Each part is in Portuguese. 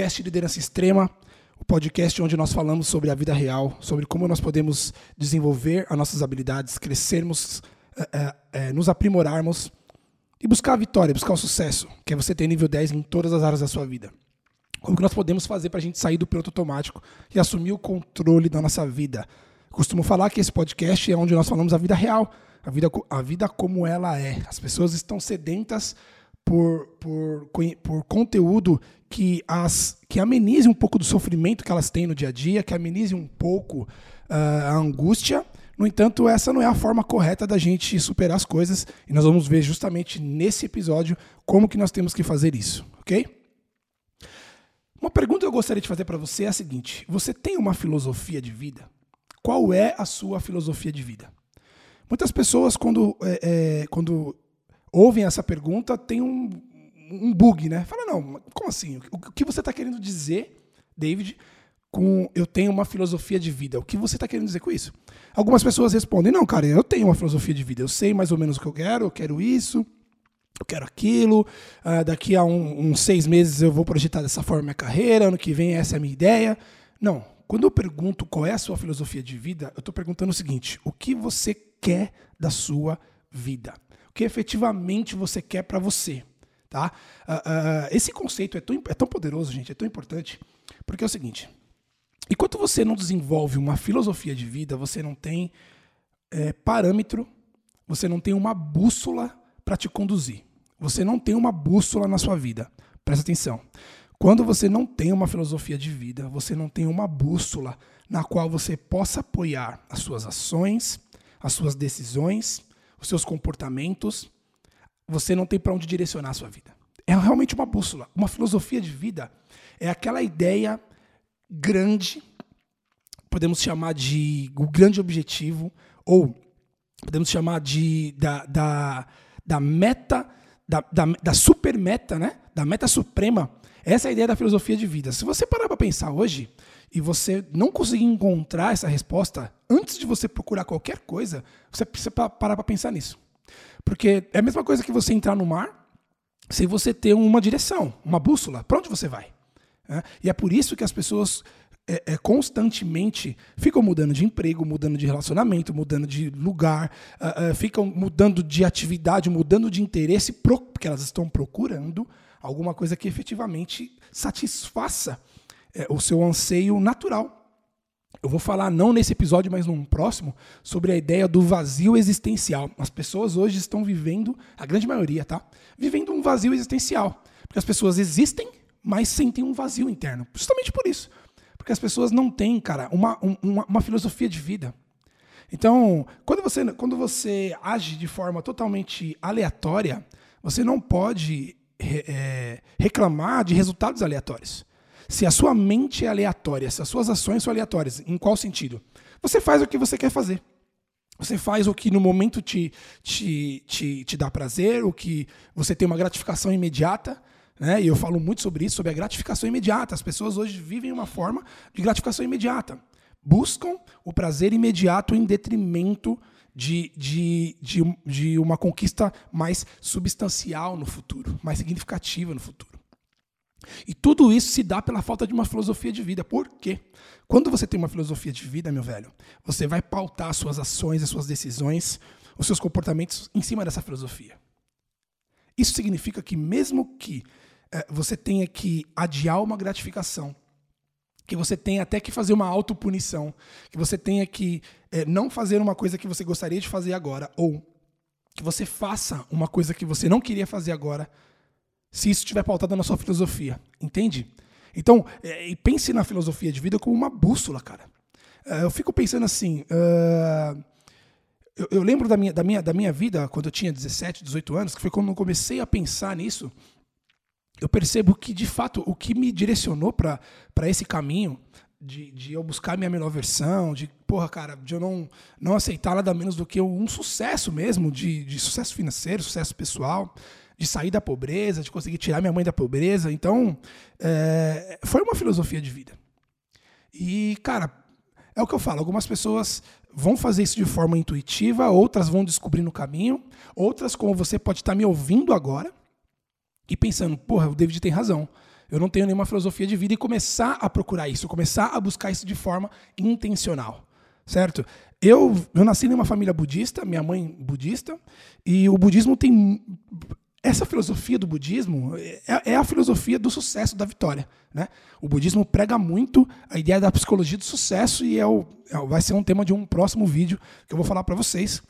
podcast Liderança Extrema, o podcast onde nós falamos sobre a vida real, sobre como nós podemos desenvolver as nossas habilidades, crescermos, é, é, nos aprimorarmos e buscar a vitória, buscar o sucesso, que é você ter nível 10 em todas as áreas da sua vida. Como que nós podemos fazer para a gente sair do piloto automático e assumir o controle da nossa vida? Costumo falar que esse podcast é onde nós falamos a vida real, a vida, a vida como ela é. As pessoas estão sedentas por, por, por conteúdo que, as, que amenize um pouco do sofrimento que elas têm no dia a dia, que amenize um pouco uh, a angústia. No entanto, essa não é a forma correta da gente superar as coisas e nós vamos ver justamente nesse episódio como que nós temos que fazer isso, ok? Uma pergunta que eu gostaria de fazer para você é a seguinte: você tem uma filosofia de vida? Qual é a sua filosofia de vida? Muitas pessoas, quando, é, é, quando ouvem essa pergunta, tem um, um bug, né? Fala, não, como assim? O que você está querendo dizer, David, com eu tenho uma filosofia de vida? O que você está querendo dizer com isso? Algumas pessoas respondem, não, cara, eu tenho uma filosofia de vida, eu sei mais ou menos o que eu quero, eu quero isso, eu quero aquilo, uh, daqui a um, uns seis meses eu vou projetar dessa forma minha carreira, ano que vem essa é a minha ideia. Não, quando eu pergunto qual é a sua filosofia de vida, eu estou perguntando o seguinte: o que você quer da sua vida? O que efetivamente você quer para você? Tá? Uh, uh, esse conceito é tão, é tão poderoso, gente, é tão importante, porque é o seguinte: enquanto você não desenvolve uma filosofia de vida, você não tem é, parâmetro, você não tem uma bússola para te conduzir. Você não tem uma bússola na sua vida. Presta atenção. Quando você não tem uma filosofia de vida, você não tem uma bússola na qual você possa apoiar as suas ações, as suas decisões, os seus comportamentos, você não tem para onde direcionar a sua vida. É realmente uma bússola. Uma filosofia de vida é aquela ideia grande, podemos chamar de o grande objetivo, ou podemos chamar de da, da, da meta, da, da, da super meta, né? da meta suprema. Essa é a ideia da filosofia de vida. Se você parar para pensar hoje, e você não conseguir encontrar essa resposta, antes de você procurar qualquer coisa, você precisa parar para pensar nisso. Porque é a mesma coisa que você entrar no mar sem você ter uma direção, uma bússola. Para onde você vai? É? E é por isso que as pessoas é, é, constantemente ficam mudando de emprego, mudando de relacionamento, mudando de lugar, uh, uh, ficam mudando de atividade, mudando de interesse, porque elas estão procurando alguma coisa que efetivamente satisfaça é, o seu anseio natural. Eu vou falar, não nesse episódio, mas num próximo, sobre a ideia do vazio existencial. As pessoas hoje estão vivendo, a grande maioria, tá? Vivendo um vazio existencial. Porque as pessoas existem, mas sentem um vazio interno. Justamente por isso. Porque as pessoas não têm, cara, uma, uma, uma filosofia de vida. Então, quando você, quando você age de forma totalmente aleatória, você não pode é, reclamar de resultados aleatórios. Se a sua mente é aleatória, se as suas ações são aleatórias, em qual sentido? Você faz o que você quer fazer. Você faz o que no momento te, te, te, te dá prazer, o que você tem uma gratificação imediata. Né? E eu falo muito sobre isso, sobre a gratificação imediata. As pessoas hoje vivem uma forma de gratificação imediata. Buscam o prazer imediato em detrimento de, de, de, de uma conquista mais substancial no futuro, mais significativa no futuro. E tudo isso se dá pela falta de uma filosofia de vida. Por quê? Quando você tem uma filosofia de vida, meu velho, você vai pautar as suas ações, as suas decisões, os seus comportamentos em cima dessa filosofia. Isso significa que, mesmo que é, você tenha que adiar uma gratificação, que você tenha até que fazer uma autopunição, que você tenha que é, não fazer uma coisa que você gostaria de fazer agora, ou que você faça uma coisa que você não queria fazer agora, se isso estiver pautado na sua filosofia, entende? Então, é, pense na filosofia de vida como uma bússola, cara. É, eu fico pensando assim. Uh, eu, eu, lembro da minha, da, minha, da minha vida, quando eu tinha 17, 18 anos, que foi quando eu comecei a pensar nisso. Eu percebo que, de fato, o que me direcionou para esse caminho de, de eu buscar minha melhor versão, de, porra, cara, de eu não, não aceitar nada menos do que um sucesso mesmo, de, de sucesso financeiro, sucesso pessoal, de sair da pobreza, de conseguir tirar minha mãe da pobreza. Então, é, foi uma filosofia de vida. E, cara, é o que eu falo, algumas pessoas vão fazer isso de forma intuitiva, outras vão descobrir no caminho, outras, como você pode estar me ouvindo agora e pensando, porra, o David tem razão. eu não tenho nenhuma filosofia de vida e começar a procurar isso, começar a buscar isso de forma intencional, certo? Eu, eu nasci numa família budista, minha mãe budista, e o budismo tem essa filosofia do budismo é, é, a filosofia do sucesso, da vitória. Né? O budismo prega muito a ideia da psicologia do sucesso e é o, é, vai ser um tema de um próximo vídeo que eu vou falar para vocês,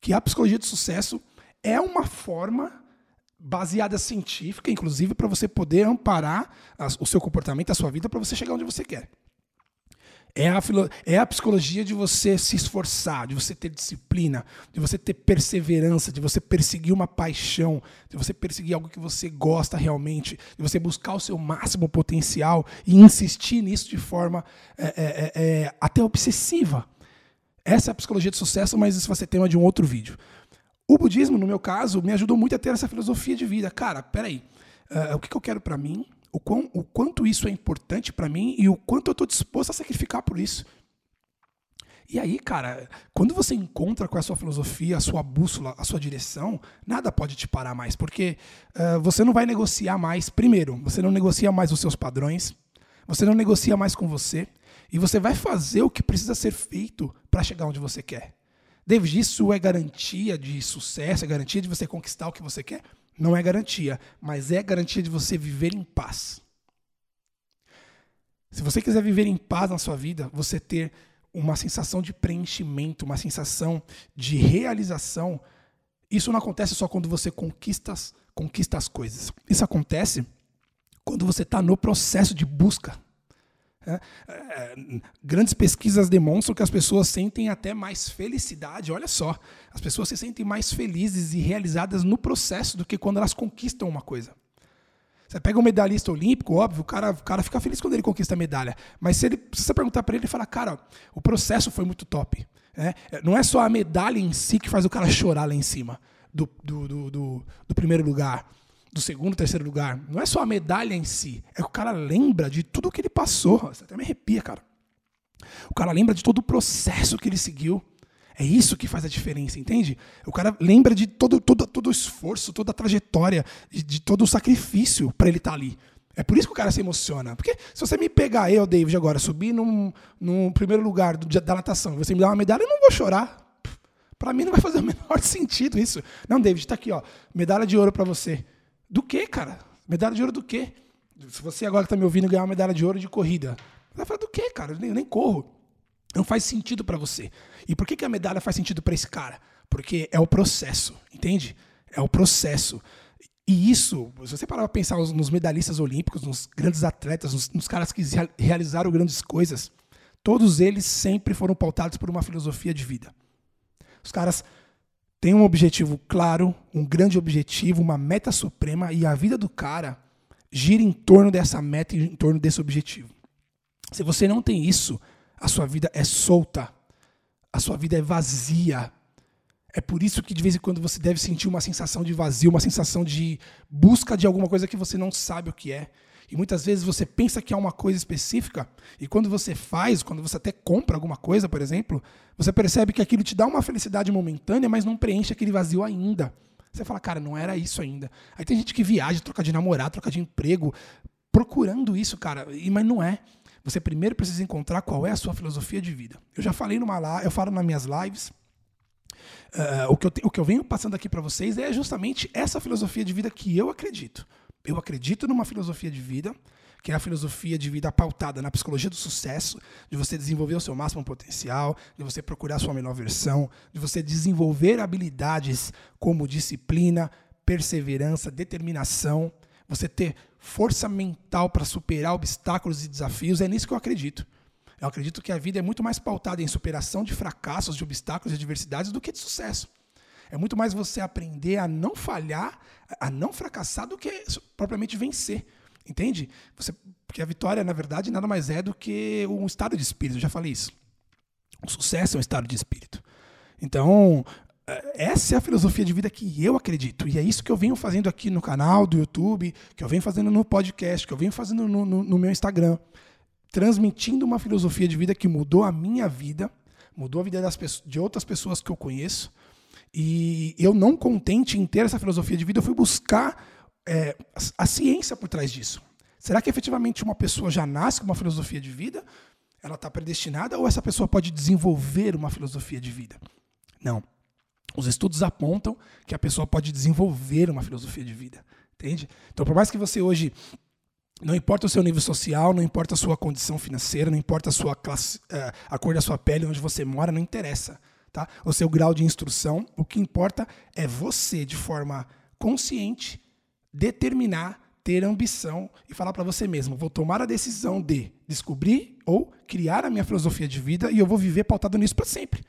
que a psicologia do sucesso é uma forma baseada científica, inclusive para você poder amparar o seu comportamento, a sua vida, para você chegar onde você quer. É a, é a psicologia de você se esforçar, de você ter disciplina, de você ter perseverança, de você perseguir uma paixão, de você perseguir algo que você gosta realmente, de você buscar o seu máximo potencial e insistir nisso de forma é, é, é, é até obsessiva. Essa é a psicologia de sucesso, mas isso vai ser tema de um outro vídeo. O budismo, no meu caso, me ajudou muito a ter essa filosofia de vida. Cara, peraí, uh, o que, que eu quero para mim? O, quão, o quanto isso é importante para mim e o quanto eu estou disposto a sacrificar por isso. E aí, cara, quando você encontra com a sua filosofia, a sua bússola, a sua direção, nada pode te parar mais, porque uh, você não vai negociar mais. Primeiro, você não negocia mais os seus padrões, você não negocia mais com você, e você vai fazer o que precisa ser feito para chegar onde você quer. David, isso é garantia de sucesso, é garantia de você conquistar o que você quer? Não é garantia, mas é garantia de você viver em paz. Se você quiser viver em paz na sua vida, você ter uma sensação de preenchimento, uma sensação de realização, isso não acontece só quando você conquista, conquista as coisas. Isso acontece quando você está no processo de busca. É, é, grandes pesquisas demonstram que as pessoas sentem até mais felicidade. Olha só, as pessoas se sentem mais felizes e realizadas no processo do que quando elas conquistam uma coisa. Você pega um medalhista olímpico, óbvio, o cara, o cara fica feliz quando ele conquista a medalha. Mas se, ele, se você perguntar para ele, ele fala: Cara, o processo foi muito top. É, não é só a medalha em si que faz o cara chorar lá em cima do, do, do, do, do primeiro lugar do segundo, terceiro lugar, não é só a medalha em si, é que o cara lembra de tudo que ele passou. Você até me arrepia, cara. O cara lembra de todo o processo que ele seguiu. É isso que faz a diferença, entende? O cara lembra de todo, todo, todo o esforço, toda a trajetória, de, de todo o sacrifício para ele estar tá ali. É por isso que o cara se emociona. Porque se você me pegar, eu, David, agora, subir num, num primeiro lugar do, da natação, você me dá uma medalha, eu não vou chorar. Para mim não vai fazer o menor sentido isso. Não, David, está aqui, ó, medalha de ouro para você. Do que, cara? Medalha de ouro do quê? Se você agora que está me ouvindo ganhar uma medalha de ouro de corrida, vai falar do quê, cara? Eu nem, eu nem corro. Não faz sentido para você. E por que, que a medalha faz sentido para esse cara? Porque é o processo, entende? É o processo. E isso, se você parar para pensar nos medalhistas olímpicos, nos grandes atletas, nos, nos caras que realizaram grandes coisas, todos eles sempre foram pautados por uma filosofia de vida. Os caras tem um objetivo claro, um grande objetivo, uma meta suprema e a vida do cara gira em torno dessa meta e em torno desse objetivo. Se você não tem isso, a sua vida é solta, a sua vida é vazia. É por isso que de vez em quando você deve sentir uma sensação de vazio, uma sensação de busca de alguma coisa que você não sabe o que é. E muitas vezes você pensa que é uma coisa específica, e quando você faz, quando você até compra alguma coisa, por exemplo, você percebe que aquilo te dá uma felicidade momentânea, mas não preenche aquele vazio ainda. Você fala, cara, não era isso ainda. Aí tem gente que viaja, troca de namorado, troca de emprego, procurando isso, cara, e, mas não é. Você primeiro precisa encontrar qual é a sua filosofia de vida. Eu já falei numa eu falo nas minhas lives. Uh, o, que eu te, o que eu venho passando aqui para vocês é justamente essa filosofia de vida que eu acredito. Eu acredito numa filosofia de vida, que é a filosofia de vida pautada na psicologia do sucesso, de você desenvolver o seu máximo potencial, de você procurar a sua melhor versão, de você desenvolver habilidades como disciplina, perseverança, determinação, você ter força mental para superar obstáculos e desafios. É nisso que eu acredito. Eu acredito que a vida é muito mais pautada em superação de fracassos, de obstáculos e adversidades do que de sucesso. É muito mais você aprender a não falhar, a não fracassar, do que propriamente vencer. Entende? Você, porque a vitória, na verdade, nada mais é do que um estado de espírito. Eu já falei isso. O sucesso é um estado de espírito. Então, eh, essa é a filosofia de vida que eu acredito. E é isso que eu venho fazendo aqui no canal do YouTube, que eu venho fazendo no podcast, que eu venho fazendo no, no, no meu Instagram. Transmitindo uma filosofia de vida que mudou a minha vida, mudou a vida das, de outras pessoas que eu conheço e eu, não contente em ter essa filosofia de vida, eu fui buscar é, a ciência por trás disso. Será que efetivamente uma pessoa já nasce com uma filosofia de vida? Ela está predestinada ou essa pessoa pode desenvolver uma filosofia de vida? Não. Os estudos apontam que a pessoa pode desenvolver uma filosofia de vida. Entende? Então, por mais que você hoje não importa o seu nível social, não importa a sua condição financeira, não importa a sua classe, eh, a cor da sua pele, onde você mora, não interessa. Tá? O seu grau de instrução, o que importa é você, de forma consciente, determinar, ter ambição e falar para você mesmo: vou tomar a decisão de descobrir ou criar a minha filosofia de vida e eu vou viver pautado nisso para sempre.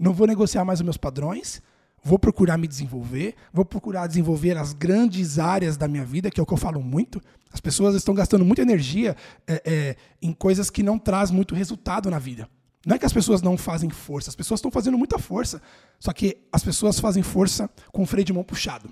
Não vou negociar mais os meus padrões, vou procurar me desenvolver, vou procurar desenvolver as grandes áreas da minha vida, que é o que eu falo muito. As pessoas estão gastando muita energia é, é, em coisas que não traz muito resultado na vida. Não é que as pessoas não fazem força, as pessoas estão fazendo muita força. Só que as pessoas fazem força com o freio de mão puxado.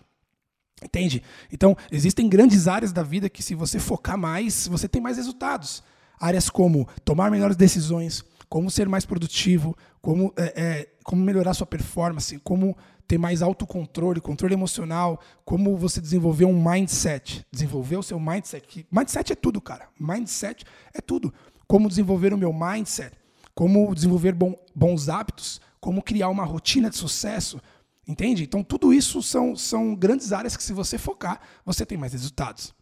Entende? Então, existem grandes áreas da vida que, se você focar mais, você tem mais resultados. Áreas como tomar melhores decisões, como ser mais produtivo, como, é, é, como melhorar sua performance, como ter mais autocontrole, controle emocional, como você desenvolver um mindset. Desenvolver o seu mindset. Mindset é tudo, cara. Mindset é tudo. Como desenvolver o meu mindset, como desenvolver bons hábitos, como criar uma rotina de sucesso. Entende? Então, tudo isso são, são grandes áreas que, se você focar, você tem mais resultados.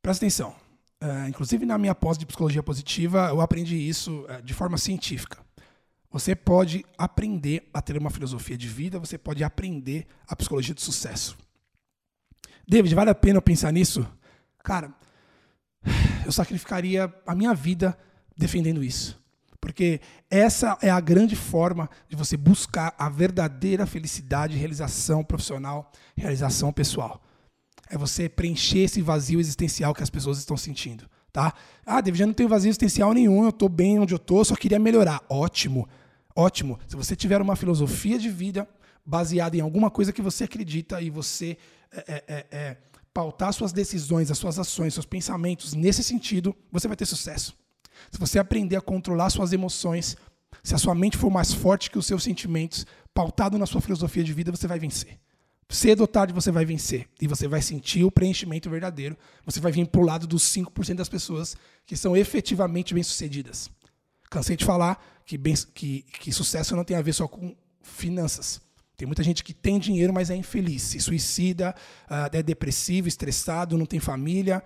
Presta atenção. Uh, inclusive, na minha pós de psicologia positiva, eu aprendi isso uh, de forma científica. Você pode aprender a ter uma filosofia de vida, você pode aprender a psicologia de sucesso. David, vale a pena eu pensar nisso? Cara, eu sacrificaria a minha vida defendendo isso. Porque essa é a grande forma de você buscar a verdadeira felicidade, realização profissional, realização pessoal. É você preencher esse vazio existencial que as pessoas estão sentindo. Tá? Ah, David, já não tenho vazio existencial nenhum, eu estou bem onde eu estou, só queria melhorar. Ótimo. Ótimo. Se você tiver uma filosofia de vida baseada em alguma coisa que você acredita e você é, é, é, pautar suas decisões, as suas ações, seus pensamentos nesse sentido, você vai ter sucesso. Se você aprender a controlar suas emoções, se a sua mente for mais forte que os seus sentimentos, pautado na sua filosofia de vida, você vai vencer. Cedo ou tarde você vai vencer e você vai sentir o preenchimento verdadeiro. Você vai vir para o lado dos 5% das pessoas que são efetivamente bem-sucedidas. Cansei de falar que, bem, que, que sucesso não tem a ver só com finanças. Tem muita gente que tem dinheiro, mas é infeliz, se suicida, ah, é depressivo, estressado, não tem família,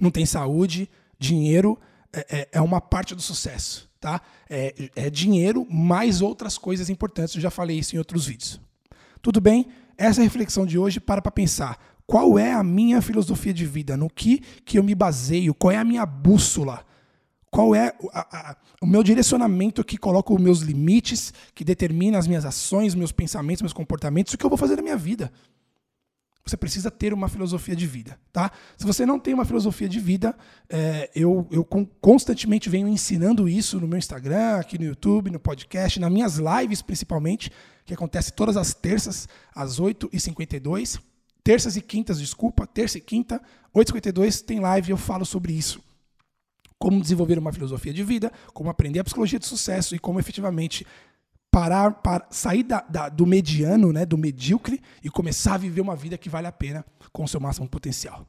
não tem saúde. Dinheiro é, é, é uma parte do sucesso. Tá? É, é dinheiro mais outras coisas importantes. Eu já falei isso em outros vídeos. Tudo bem? Essa é reflexão de hoje para para pensar. Qual é a minha filosofia de vida? No que, que eu me baseio? Qual é a minha bússola? qual é a, a, o meu direcionamento que coloca os meus limites, que determina as minhas ações, meus pensamentos, meus comportamentos, o que eu vou fazer na minha vida. Você precisa ter uma filosofia de vida, tá? Se você não tem uma filosofia de vida, é, eu, eu constantemente venho ensinando isso no meu Instagram, aqui no YouTube, no podcast, nas minhas lives principalmente, que acontece todas as terças, às 8h52. Terças e quintas, desculpa, terça e quinta, 8h52 tem live eu falo sobre isso como desenvolver uma filosofia de vida, como aprender a psicologia de sucesso e como efetivamente parar, para, sair da, da, do mediano, né, do medíocre e começar a viver uma vida que vale a pena com o seu máximo potencial.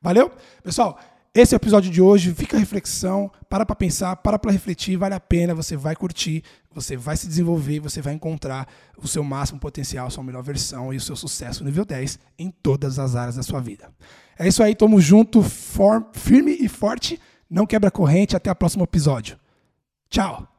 Valeu? Pessoal, esse é o episódio de hoje. Fica a reflexão, para para pensar, para para refletir, vale a pena, você vai curtir, você vai se desenvolver, você vai encontrar o seu máximo potencial, a sua melhor versão e o seu sucesso nível 10 em todas as áreas da sua vida. É isso aí, tamo junto, firme e forte. Não quebra corrente. Até o próximo episódio. Tchau.